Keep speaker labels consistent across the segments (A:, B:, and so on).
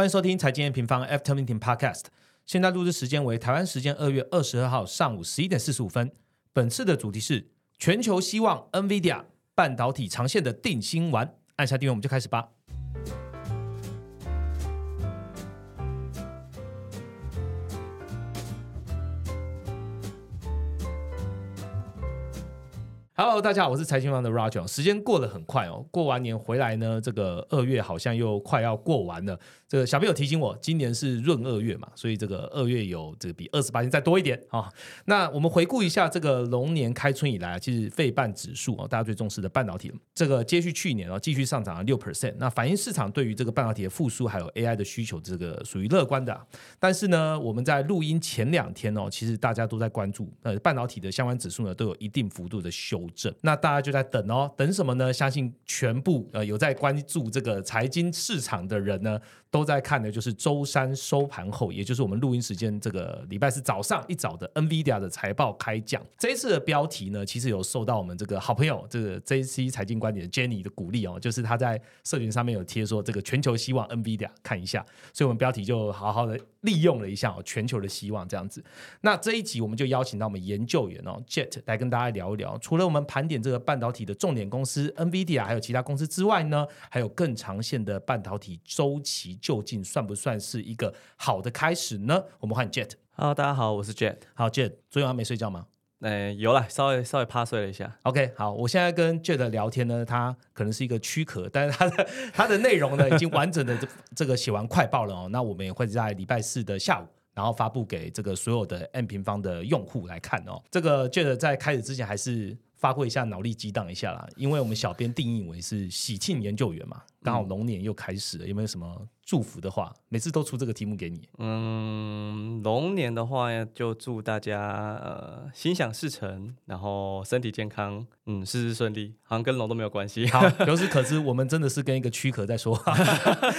A: 欢迎收听财经 M 平方 After Meeting Podcast。现在录制时间为台湾时间二月二十二号上午十一点四十五分。本次的主题是全球希望 NVIDIA 半导体长线的定心丸。按下订阅，我们就开始吧。Hello，大家好，我是财经王的 Roger。时间过得很快哦，过完年回来呢，这个二月好像又快要过完了。这个小朋友提醒我，今年是闰二月嘛，所以这个二月有这个比二十八天再多一点啊。那我们回顾一下这个龙年开春以来，其实费半指数哦，大家最重视的半导体，这个接续去年哦，继续上涨了六 percent。那反映市场对于这个半导体的复苏还有 AI 的需求，这个属于乐观的。但是呢，我们在录音前两天哦，其实大家都在关注呃半导体的相关指数呢，都有一定幅度的修。那大家就在等哦，等什么呢？相信全部呃有在关注这个财经市场的人呢，都在看的就是周三收盘后，也就是我们录音时间这个礼拜四早上一早的 NVIDIA 的财报开讲。这一次的标题呢，其实有受到我们这个好朋友这个 JC 财经观点的 Jenny 的鼓励哦，就是他在社群上面有贴说这个全球希望 NVIDIA 看一下，所以我们标题就好好的利用了一下哦，全球的希望这样子。那这一集我们就邀请到我们研究员哦 Jet 来跟大家聊一聊，除了我们。盘点这个半导体的重点公司 NVIDIA，还有其他公司之外呢，还有更长线的半导体周期，究竟算不算是一个好的开始呢？我们欢迎 Jet。
B: Hello，大家好，我是 Jet。
A: 好，Jet，昨晚没睡觉吗？
B: 哎，有了，稍微稍微趴睡了一下。
A: OK，好，我现在跟 Jet 聊天呢，他可能是一个躯壳，但是他的他的内容呢，已经完整的这这个写完快报了哦。那我们也会在礼拜四的下午。然后发布给这个所有的 M 平方的用户来看哦。这个 Jet 在开始之前还是发挥一下脑力激荡一下啦，因为我们小编定义为是喜庆研究员嘛，刚好龙年又开始了，有没有什么？祝福的话，每次都出这个题目给你。
B: 嗯，龙年的话就祝大家呃心想事成，然后身体健康，嗯，事事顺利。好像跟龙都没有关系。
A: 好，由此可知，我们真的是跟一个躯壳在说话。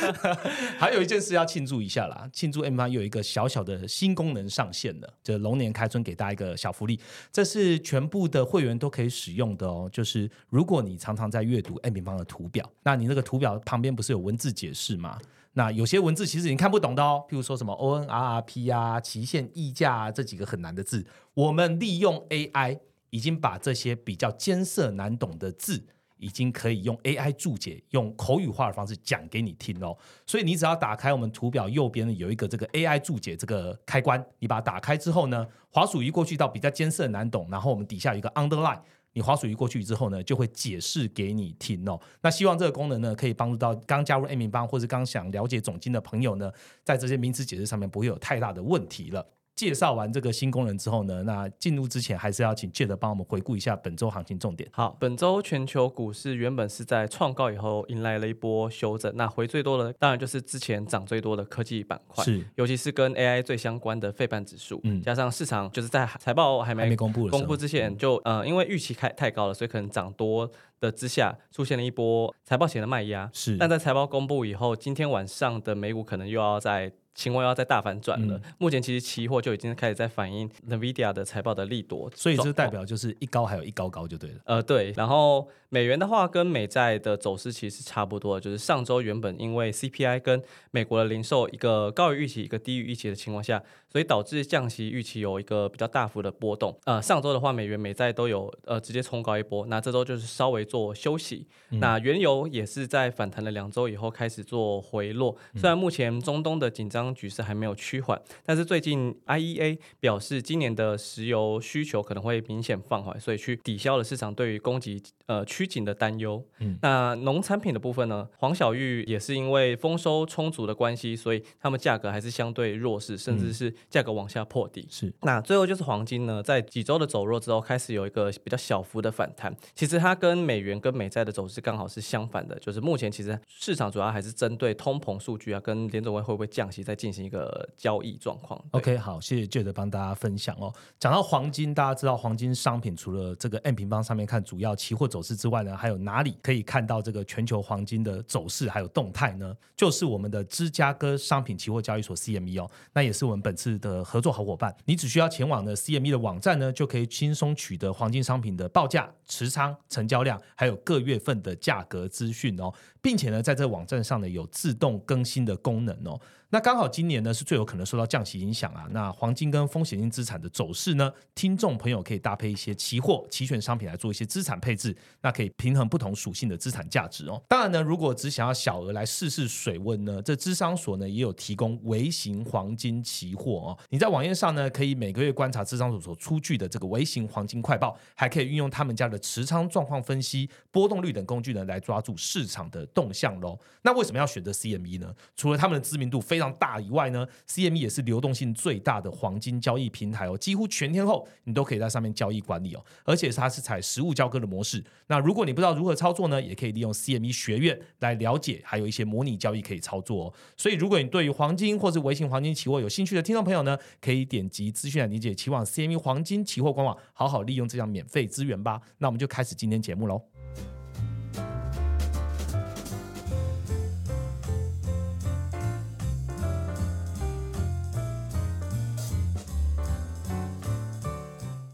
A: 还有一件事要庆祝一下啦，庆祝 M 八有一个小小的新功能上线了，就龙年开春给大家一个小福利，这是全部的会员都可以使用的哦。就是如果你常常在阅读 M 平方的图表，那你那个图表旁边不是有文字解释吗？那有些文字其实你看不懂的哦，譬如说什么 O N R R P 啊、期限溢价啊这几个很难的字，我们利用 A I 已经把这些比较艰涩难懂的字，已经可以用 A I 注解，用口语化的方式讲给你听哦。所以你只要打开我们图表右边有一个这个 A I 注解这个开关，你把它打开之后呢，滑鼠移过去到比较艰涩难懂，然后我们底下有一个 Underline。你滑鼠移过去之后呢，就会解释给你听哦。那希望这个功能呢，可以帮助到刚加入 A 名帮或是刚想了解总经的朋友呢，在这些名词解释上面不会有太大的问题了。介绍完这个新功能之后呢，那进入之前还是要请 Jet 帮我们回顾一下本周行情重点。
B: 好，本周全球股市原本是在创高以后迎来了一波修正，那回最多的当然就是之前涨最多的科技板块，
A: 是，
B: 尤其是跟 AI 最相关的费半指数，嗯，加上市场就是在财报还没
A: 公布
B: 公布之前，就呃因为预期开太高了，所以可能涨多的之下出现了一波财报前的卖压，
A: 是，
B: 但在财报公布以后，今天晚上的美股可能又要在。情况要再大反转了。目前其实期货就已经开始在反映 Nvidia 的财报的利多，
A: 所以这代表就是一高还有一高高就对了。
B: 呃，对。然后美元的话，跟美债的走势其实差不多，就是上周原本因为 CPI 跟美国的零售一个高于预期，一个低于预期的情况下，所以导致降息预期有一个比较大幅的波动。呃，上周的话，美元美债都有呃直接冲高一波，那这周就是稍微做休息。那原油也是在反弹了两周以后开始做回落，虽然目前中东的紧张。局势还没有趋缓，但是最近 IEA 表示，今年的石油需求可能会明显放缓，所以去抵消了市场对于供给呃趋紧的担忧。嗯，那农产品的部分呢？黄小玉也是因为丰收充足的关系，所以他们价格还是相对弱势，甚至是价格往下破底。
A: 是，
B: 那最后就是黄金呢，在几周的走弱之后，开始有一个比较小幅的反弹。其实它跟美元跟美债的走势刚好是相反的，就是目前其实市场主要还是针对通膨数据啊，跟联总会会不会降息在。进行一个交易状况。
A: OK，好，谢谢 Jet 帮大家分享哦。讲到黄金，大家知道黄金商品除了这个 M 平方上面看主要期货走势之外呢，还有哪里可以看到这个全球黄金的走势还有动态呢？就是我们的芝加哥商品期货交易所 CME 哦，那也是我们本次的合作好伙伴。你只需要前往的 CME 的网站呢，就可以轻松取得黄金商品的报价、持仓、成交量，还有各月份的价格资讯哦，并且呢，在这网站上呢有自动更新的功能哦。那刚好今年呢是最有可能受到降息影响啊。那黄金跟风险性资产的走势呢，听众朋友可以搭配一些期货、期权商品来做一些资产配置，那可以平衡不同属性的资产价值哦。当然呢，如果只想要小额来试试水温呢，这智商所呢也有提供微型黄金期货哦。你在网页上呢可以每个月观察智商所所出具的这个微型黄金快报，还可以运用他们家的持仓状况分析、波动率等工具呢来抓住市场的动向喽。那为什么要选择 CME 呢？除了他们的知名度非常大以外呢，CME 也是流动性最大的黄金交易平台哦，几乎全天候你都可以在上面交易管理哦，而且它是采实物交割的模式。那如果你不知道如何操作呢，也可以利用 CME 学院来了解，还有一些模拟交易可以操作哦。所以如果你对于黄金或是微型黄金期货有兴趣的听众朋友呢，可以点击资讯来理解，前往 CME 黄金期货官网，好好利用这项免费资源吧。那我们就开始今天节目喽。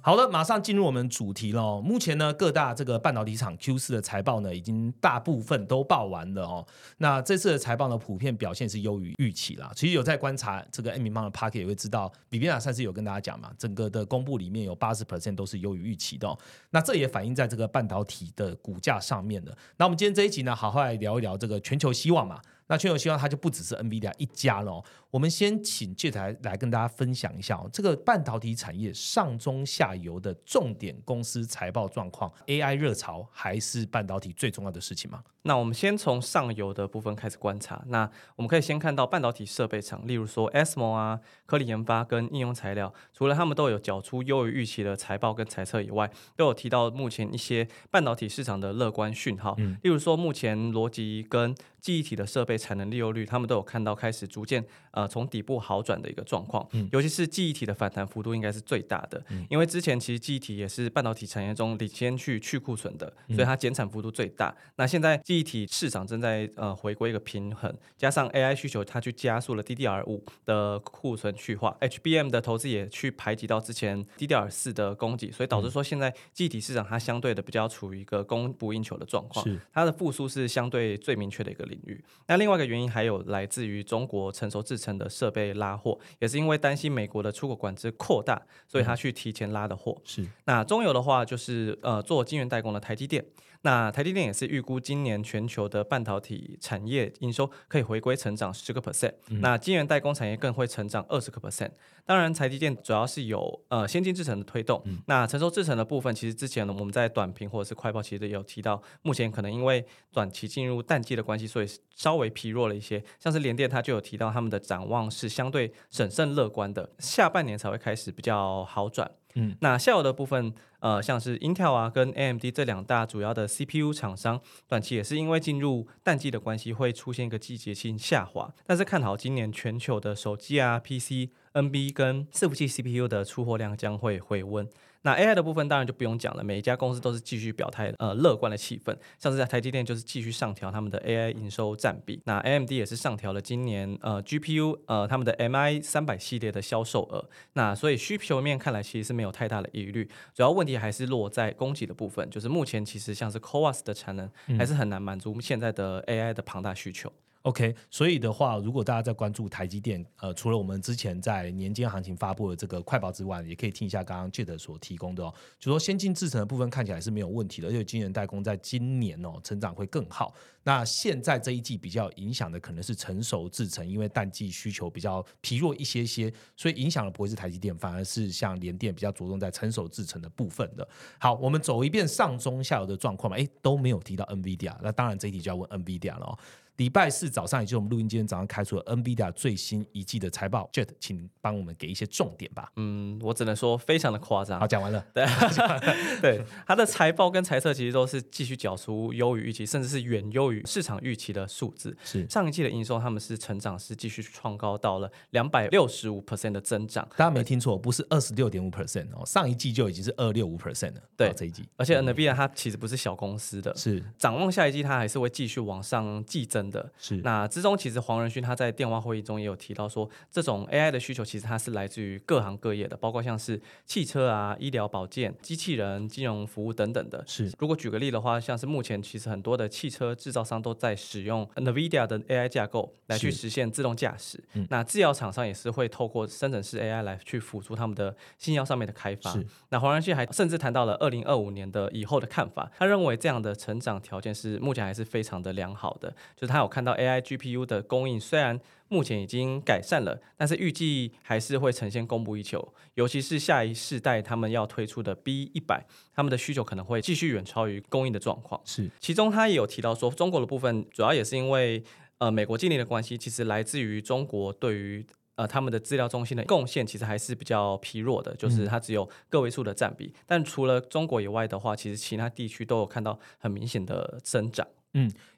A: 好的，马上进入我们主题喽。目前呢，各大这个半导体厂 Q 四的财报呢，已经大部分都报完了哦。那这次的财报呢，普遍表现是优于预期啦。其实有在观察这个 M 米方的 Park 也会知道，比比亚上次有跟大家讲嘛，整个的公布里面有八十 percent 都是优于预期的。哦那这也反映在这个半导体的股价上面的。那我们今天这一集呢，好好来聊一聊这个全球希望嘛。那全球希望它就不只是 NVIDIA 一家了。我们先请这台来跟大家分享一下哦，这个半导体产业上中下游的重点公司财报状况。AI 热潮还是半导体最重要的事情吗？
B: 那我们先从上游的部分开始观察。那我们可以先看到半导体设备厂，例如说 ASML 啊、科力研发跟应用材料，除了他们都有缴出优于预期的财报跟财测以外，都有提到目前一些半导体市场的乐观讯号。嗯，例如说目前逻辑跟记忆体的设备产能利用率，他们都有看到开始逐渐呃从底部好转的一个状况。嗯，尤其是记忆体的反弹幅度应该是最大的，因为之前其实记忆体也是半导体产业中领先去去库存的，所以它减产幅度最大。那现在记忆体市场正在呃回归一个平衡，加上 AI 需求，它去加速了 DDR 五的库存去化，HBM 的投资也去排挤到之前 DDR 四的供给，所以导致说现在记忆体市场它相对的比较处于一个供不应求的状况，它的复苏是相对最明确的一个领域。那另外一个原因还有来自于中国成熟制成的设备拉货，也是因为担心美国的出口管制扩大，所以他去提前拉的货。
A: 是
B: 那中游的话，就是呃做晶圆代工的台积电。那台积电也是预估今年全球的半导体产业营收可以回归成长十个 percent，那晶圆代工产业更会成长二十个 percent。当然，台积电主要是有呃先进制程的推动，那成熟制程的部分，其实之前呢我们在短评或者是快报其实也有提到，目前可能因为短期进入淡季的关系，所以稍微疲弱了一些。像是联电，它就有提到他们的展望是相对审慎乐观的，下半年才会开始比较好转。嗯，那下游的部分，呃，像是 Intel 啊跟 AMD 这两大主要的 CPU 厂商，短期也是因为进入淡季的关系，会出现一个季节性下滑。但是看好今年全球的手机啊、PC、NB 跟伺服器 CPU 的出货量将会回温。那 AI 的部分当然就不用讲了，每一家公司都是继续表态呃乐观的气氛，像是在台积电就是继续上调他们的 AI 营收占比，那 AMD 也是上调了今年呃 GPU 呃他们的 MI 三百系列的销售额，那所以需求面看来其实是没有太大的疑虑，主要问题还是落在供给的部分，就是目前其实像是 CoWAS 的产能还是很难满足现在的 AI 的庞大需求。
A: OK，所以的话，如果大家在关注台积电，呃，除了我们之前在年间行情发布的这个快报之外，也可以听一下刚刚 Jet 所提供的哦，就说先进制程的部分看起来是没有问题的，而且晶圆代工在今年哦成长会更好。那现在这一季比较影响的可能是成熟制程，因为淡季需求比较疲弱一些些，所以影响的不会是台积电，反而是像联电比较着重在成熟制程的部分的。好，我们走一遍上中下游的状况嘛，哎都没有提到 NVIDIA，那当然这一题就要问 NVIDIA 了哦。礼拜四早上，也就是我们录音今天早上开出了 NVIDIA 最新一季的财报，Jet，请帮我们给一些重点吧。
B: 嗯，我只能说非常的夸张。
A: 好，讲完了。
B: 对，对，它的财报跟财测其实都是继续缴出优于预期，甚至是远优于市场预期的数字。
A: 是
B: 上一季的营收，他们是成长是继续创高到了两百六十五 percent 的增长。
A: 大家没听错，不是二十六点五 percent 哦，上一季就已经是二六五 percent 了。
B: 对，
A: 这一季，
B: 而且 NVIDIA 它其实不是小公司的，
A: 是
B: 展望下一季，它还是会继续往上季增。升的。
A: 是
B: 那之中，其实黄仁勋他在电话会议中也有提到说，这种 AI 的需求其实它是来自于各行各业的，包括像是汽车啊、医疗保健、机器人、金融服务等等的。
A: 是
B: 如果举个例的话，像是目前其实很多的汽车制造商都在使用 NVIDIA 的 AI 架构来去实现自动驾驶。
A: 嗯
B: 那制药厂商也是会透过生成式 AI 来去辅助他们的新药上面的开发。
A: 是
B: 那黄仁勋还甚至谈到了二零二五年的以后的看法，他认为这样的成长条件是目前还是非常的良好的，就是他有看到 AI GPU 的供应虽然目前已经改善了，但是预计还是会呈现供不应求，尤其是下一世代他们要推出的 B 一百，他们的需求可能会继续远超于供应的状况。
A: 是
B: 其中他也有提到说，中国的部分主要也是因为呃美国禁令的关系，其实来自于中国对于呃他们的资料中心的贡献其实还是比较疲弱的，就是它只有个位数的占比。但除了中国以外的话，其实其他地区都有看到很明显的增长。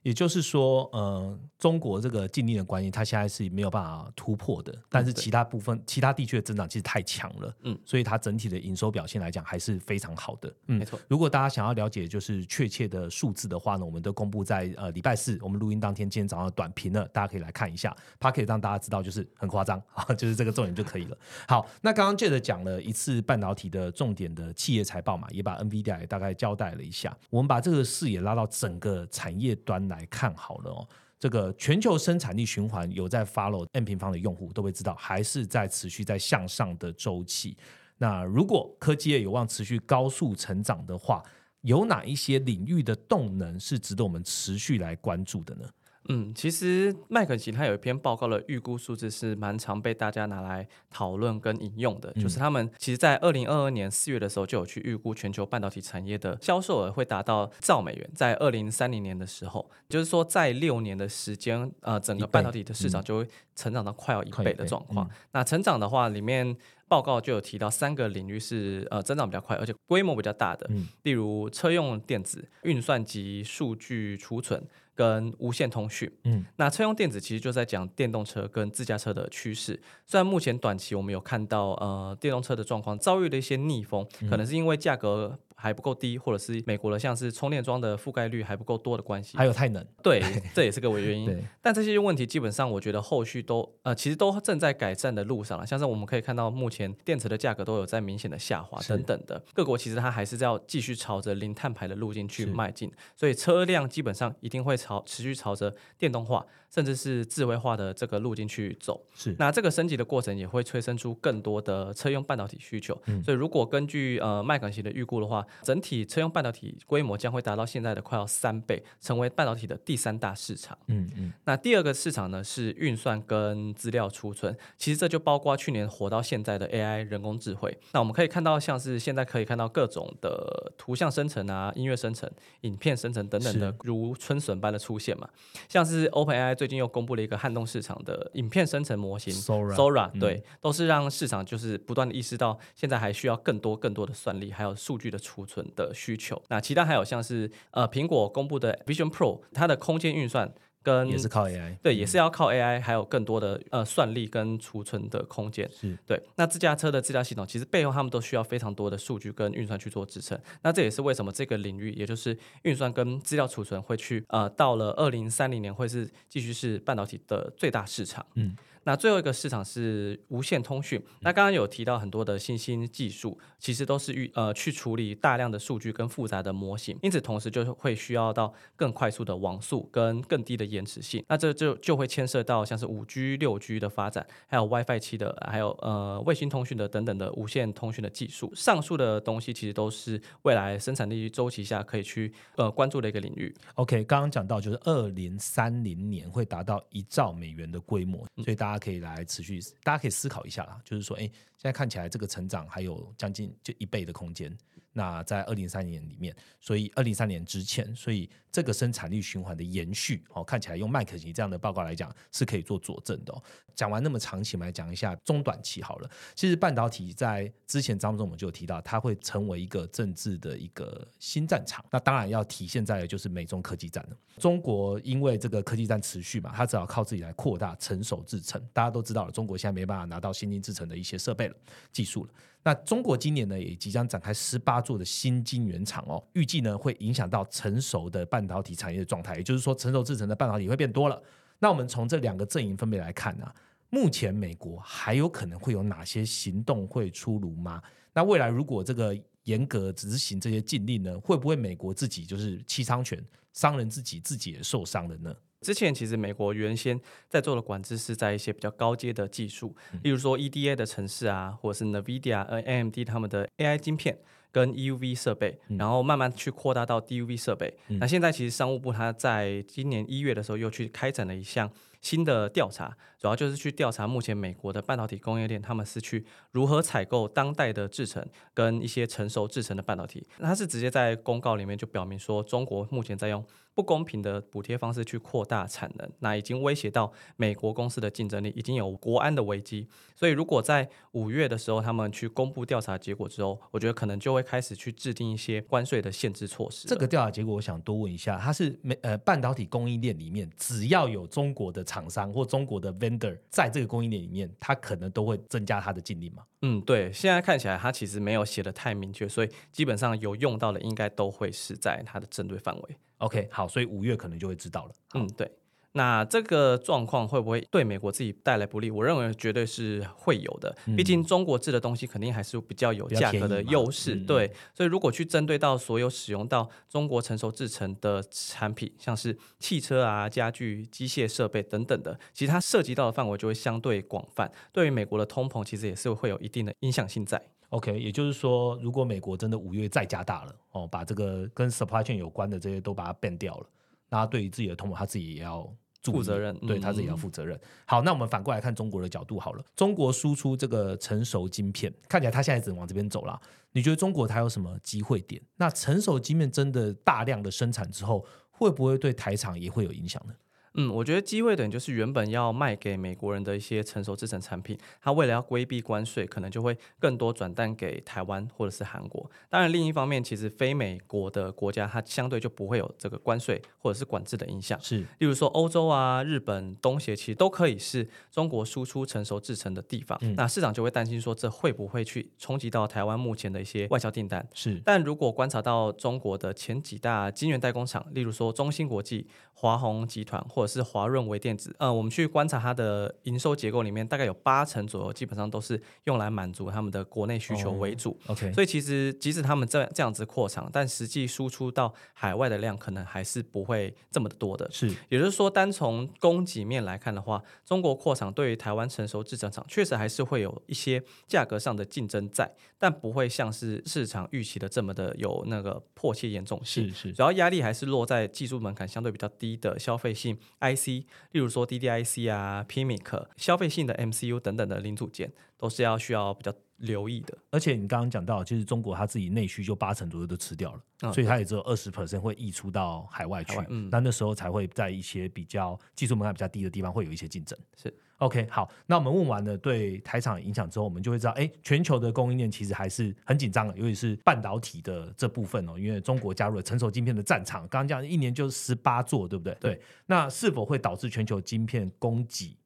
A: 也就是说，呃，中国这个禁令的关系，它现在是没有办法突破的。但是其他部分、其他地区的增长其实太强了，
B: 嗯，
A: 所以它整体的营收表现来讲还是非常好的，嗯
B: 没。错，
A: 如果大家想要了解就是确切的数字的话呢，我们都公布在呃礼拜四我们录音当天，今天早上的短评了，大家可以来看一下，它可以让大家知道就是很夸张啊，就是这个重点就可以了。好，那刚刚 Jet 讲了一次半导体的重点的企业财报嘛，也把 NVIDIA 也大概交代了一下。我们把这个视野拉到整个产业端来来看好了哦。这个全球生产力循环有在 follow N 平方的用户都会知道，还是在持续在向上的周期。那如果科技业有望持续高速成长的话，有哪一些领域的动能是值得我们持续来关注的呢？
B: 嗯，其实麦肯锡他有一篇报告的预估数字是蛮常被大家拿来讨论跟引用的，就是他们其实在二零二二年四月的时候就有去预估全球半导体产业的销售额会达到兆美元，在二零三零年的时候，就是说在六年的时间，呃，整个半导体的市场就会成长到快要一倍的状况。
A: 嗯。
B: 那成长的话，里面报告就有提到三个领域是呃增长比较快，而且规模比较大的，
A: 嗯。
B: 例如车用电子、运算及数据储存跟无线通讯。
A: 嗯，
B: 那车用电子其实就在讲电动车跟自驾车的趋势。虽然目前短期我们有看到呃电动车的状况遭遇了一些逆风，
A: 嗯
B: 可能是因为价格还不够低，或者是美国的像是充电桩的覆盖率还不够多的关系。
A: 还有太冷，
B: 对，这也是个原因。
A: 对，
B: 但这些问题基本上，我觉得后续都呃，其实都正在改善的路上了。像是我们可以看到，目前电池的价格都有在明显的下滑等等的。各国其实它还是要继续朝着零碳排的路径去迈进，所以车辆基本上一定会朝持续朝着电动化，甚至是智慧化的这个路径去走。
A: 是
B: 那这个升级的过程也会催生出更多的车用半导体需求。
A: 嗯
B: 所以如果根据呃麦肯锡的预估的话，整体车用半导体规模将会达到现在的快要三倍，成为半导体的第三大市场。
A: 嗯嗯
B: 那第二个市场呢是运算跟资料储存，其实这就包括去年火到现在的 AI 人工智慧。那我们可以看到，像是现在可以看到各种的图像生成啊、音乐生成、影片生成等等的，如春笋般的出现嘛。像是 OpenAI 最近又公布了一个撼动市场的影片生成模型
A: Sora
B: Sora，
A: 嗯
B: 对，都是让市场就是不断的意识到，现在还需要更多更多的算力，还有数据的储存的需求。那其他还有像是呃苹果公布的 Vision Pro，它的空间运算跟
A: 也是靠 AI，
B: 对，也是要靠 AI，还有更多的呃算力跟储存的空间。
A: 是
B: 对，那自驾车的自驾系统其实背后他们都需要非常多的数据跟运算去做支撑。那这也是为什么这个领域，也就是运算跟资料储存会去呃到了二零三零年会是继续是半导体的最大市场。
A: 嗯。
B: 那最后一个市场是无线通讯。那刚刚有提到很多的新兴技术，其实都是预呃去处理大量的数据跟复杂的模型，因此同时就会需要到更快速的网速跟更低的延迟性。那这就就会牵涉到像是五 G、六 G 的发展，还有 WiFi 七的，还有呃卫星通讯的等等的无线通讯的技术。上述的东西其实都是未来生产力周期下可以去呃关注的一个领域。
A: OK，刚刚讲到就是二零三零年会达到一兆美元的规模，所以大家可以来持续，大家可以思考一下啦，就是说，哎，现在看起来这个成长还有将近就一倍的空间。那在二零三年里面，所以二零三年之前，所以这个生产力循环的延续，哦，看起来用麦肯锡这样的报告来讲是可以做佐证的、哦。讲完那么长期，我们来讲一下中短期好了。其实半导体在之前张总我们就有提到，它会成为一个政治的一个新战场。那当然要体现在的就是美中科技战了。中国因为这个科技战持续嘛，它只好靠自己来扩大成熟制程。大家都知道了，中国现在没办法拿到先进制程的一些设备了、技术了。那中国今年呢，也即将展开十八座的新晶圆厂哦，预计呢会影响到成熟的半导体产业的状态，也就是说，成熟制成的半导体会变多了。那我们从这两个阵营分别来看呢，目前美国还有可能会有哪些行动会出炉吗？那未来如果这个严格执行这些禁令呢，会不会美国自己就是弃仓权，商人自己自己也受伤了呢？
B: 之前其实美国原先在做的管制是在一些比较高阶的技术，例如说 EDA 的城市啊，或者是 NVIDIA、呃 AMD 他们的 AI 晶片跟 EUV 设备，然后慢慢去扩大到 DUV 设备。那现在其实商务部它在今年一月的时候又去开展了一项新的调查，主要就是去调查目前美国的半导体供应链，他们是去如何采购当代的制程跟一些成熟制程的半导体。那它是直接在公告里面就表明说，中国目前在用。不公平的补贴方式去扩大产能，那已经威胁到美国公司的竞争力，已经有国安的危机。所以，如果在五月的时候他们去公布调查结果之后，我觉得可能就会开始去制定一些关税的限制措施。
A: 这个调查结果，我想多问一下，它是美呃半导体供应链里面，只要有中国的厂商或中国的 vendor 在这个供应链里面，它可能都会增加它的禁令吗？
B: 嗯，对，现在看起来它其实没有写的太明确，所以基本上有用到的应该都会是在它的针对范围。
A: OK，好，所以五月可能就会知道了。
B: 嗯，对。那这个状况会不会对美国自己带来不利？我认为绝对是会有的。毕竟中国制的东西肯定还是比较有价格的优势。对，所以如果去针对到所有使用到中国成熟制成的产品，像是汽车啊、家具、机械设备等等的，其实它涉及到的范围就会相对广泛。对于美国的通膨，其实也是会有一定的影响性在。
A: OK，也就是说，如果美国真的五月再加大了哦，把这个跟 supply chain 有关的这些都把它变掉了，那对于自己的同盟，他自己也要
B: 负责任，
A: 对他自己要负责任。好，那我们反过来看中国的角度好了，中国输出这个成熟晶片，看起来他现在只能往这边走了。你觉得中国它有什么机会点？那成熟晶片真的大量的生产之后，会不会对台厂也会有影响呢？
B: 嗯，我觉得机会等就是原本要卖给美国人的一些成熟制成产品，它为了要规避关税，可能就会更多转单给台湾或者是韩国。当然，另一方面，其实非美国的国家，它相对就不会有这个关税或者是管制的影响。
A: 是，
B: 例如说欧洲啊、日本、东协，其实都可以是中国输出成熟制成的地方。那市场就会担心说，这会不会去冲击到台湾目前的一些外销订单？
A: 是。
B: 但如果观察到中国的前几大晶圆代工厂，例如说中芯国际、华虹集团。或者是华润微电子，呃，我们去观察它的营收结构里面，大概有八成左右，基本上都是用来满足他们的国内需求为主。
A: OK，
B: 所以其实即使他们这这样子扩厂，但实际输出到海外的量可能还是不会这么的多的。
A: 是，
B: 也就是说，单从供给面来看的话，中国扩厂对于台湾成熟制成厂确实还是会有一些价格上的竞争在，但不会像是市场预期的这么的有那个迫切严重性。
A: 是是，
B: 主要压力还是落在技术门槛相对比较低的消费性。IC，例如说 DDIC 啊、PMIC、消费性的 MCU 等等的零组件，都是要需要比较留意的。
A: 而且你刚刚讲到，其实中国它自己内需就八成左右都吃掉了，所以它也只有二十 percent 会溢出到海外去。嗯，那那时候才会在一些比较技术门槛比较低的地方会有一些竞争。
B: 是。
A: OK，好，那我们问完了对台厂影响之后，我们就会知道，哎，全球的供应链其实还是很紧张的，尤其是半导体的这部分哦，因为中国加入了成熟晶片的战场，刚刚讲一年就十八座，对不对？对，那是否会导致全球晶片供给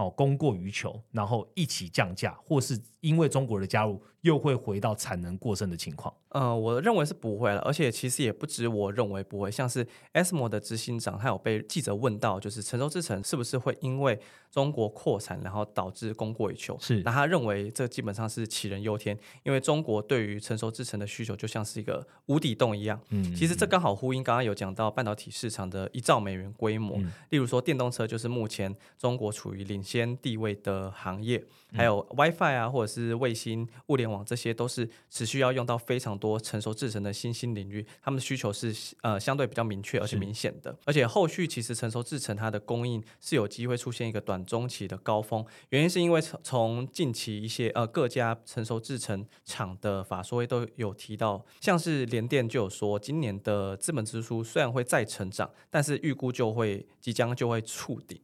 A: 哦供过于求，然后一起降价，或是因为中国的加入？又会回到产能过剩的情况。
B: 呃，我认为是不会了，而且其实也不止我认为不会。像是 SMO 的执行长，他有被记者问到，就是成熟制程是不是会因为中国扩产，然后导致供过于求？
A: 是。
B: 那他认为这基本上是杞人忧天，因为中国对于成熟制程的需求就像是一个无底洞一样。嗯。其实这刚好呼应刚刚有讲到半导体市场的一兆美元规模。嗯。例如说电动车就是目前中国处于领先地位的行业，还有 WiFi 啊，或者是卫星物联。网这些都是持续要用到非常多成熟制成的新兴领域，他们的需求是呃相对比较明确而且明显的，而且后续其实成熟制成它的供应是有机会出现一个短中期的高峰，原因是因为从从近期一些呃各家成熟制成厂的法说会都有提到，像是联电就有说今年的资本支出虽然会再成长，但是预估就会即将就会触顶。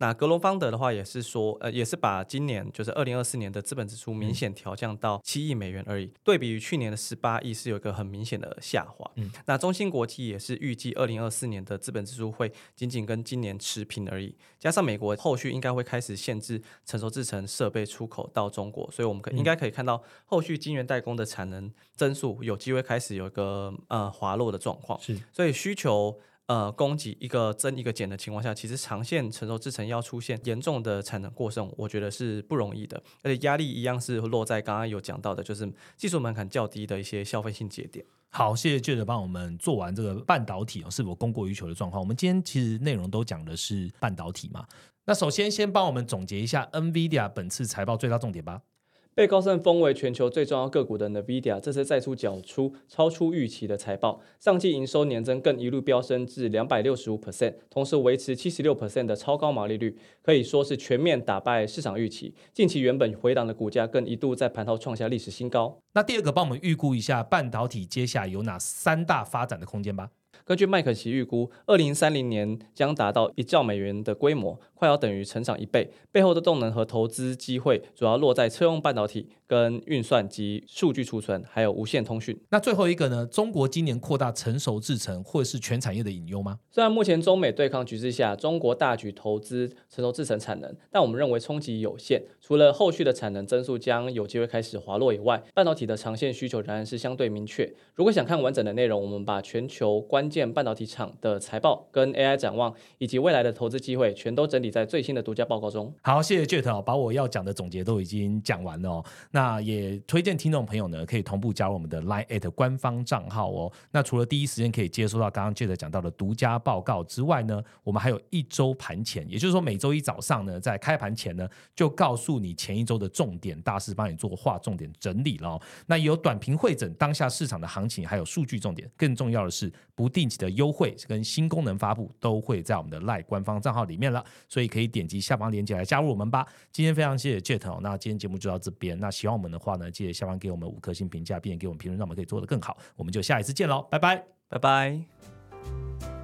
B: 那格隆方德的话也是说，呃，也是把今年就是二零二四年的资本支出明显调降到七亿美元而已，对比于去年的十八亿是有一个很明显的下滑。嗯，那中芯国际也是预计二零二四年的资本支出会仅仅跟今年持平而已，加上美国后续应该会开始限制成熟制成设备出口到中国，所以我们可应该可以看到后续晶圆代工的产能增速有机会开始有一个呃滑落的状况。
A: 是，
B: 所以需求。呃，供给一个增一个减的情况下，其实长线成熟制程要出现严重的产能过剩，我觉得是不容易的，而且压力一样是落在刚刚有讲到的，就是技术门槛较低的一些消费性节点。
A: 好，谢谢记者帮我们做完这个半导体哦是否供过于求的状况。我们今天其实内容都讲的是半导体嘛，那首先先帮我们总结一下 NVIDIA 本次财报最大重点吧。
B: 被高盛封为全球最重要个股的 Nvidia，这次再出缴出超出预期的财报，上季营收年增更一路飙升至两百六十五 percent，同时维持七十六 percent 的超高毛利率，可以说是全面打败市场预期。近期原本回档的股价更一度在盘后创下历史新高。
A: 那第二个，帮我们预估一下半导体接下来有哪三大发展的空间吧。
B: 根据麦肯锡预估，二零三零年将达到一兆美元的规模，快要等于成长一倍。背后的动能和投资机会主要落在车用半导体。跟运算及数据储存，还有无线通讯。
A: 那最后一个呢？中国今年扩大成熟制程，或是全产业的隐忧吗？
B: 虽然目前中美对抗局势下，中国大举投资成熟制程产能，但我们认为冲击有限。除了后续的产能增速将有机会开始滑落以外，半导体的长线需求仍然是相对明确。如果想看完整的内容，我们把全球关键半导体厂的财报、跟 AI 展望以及未来的投资机会，全都整理在最新的独家报告中。
A: 好，谢谢 Jet 把我要讲的总结都已经讲完了哦。那也推荐听众朋友呢，可以同步加入我们的 Line at 官方账号哦。那除了第一时间可以接收到刚刚 Jet 讲到的独家报告之外呢，我们还有一周盘前，也就是说每周一早上呢，在开盘前呢，就告诉你前一周的重点大事，帮你做划重点整理了。那有短评会诊当下市场的行情，还有数据重点，更重要的是不定期的优惠跟新功能发布都会在我们的赖官方账号里面了，所以可以点击下方链接来加入我们吧。今天非常谢谢 Jet 哦，那今天节目就到这边，那希望。我们的话呢，记得下方给我们五颗星评价，并且给我们评论，让我们可以做得更好。我们就下一次见喽，拜拜，
B: 拜拜。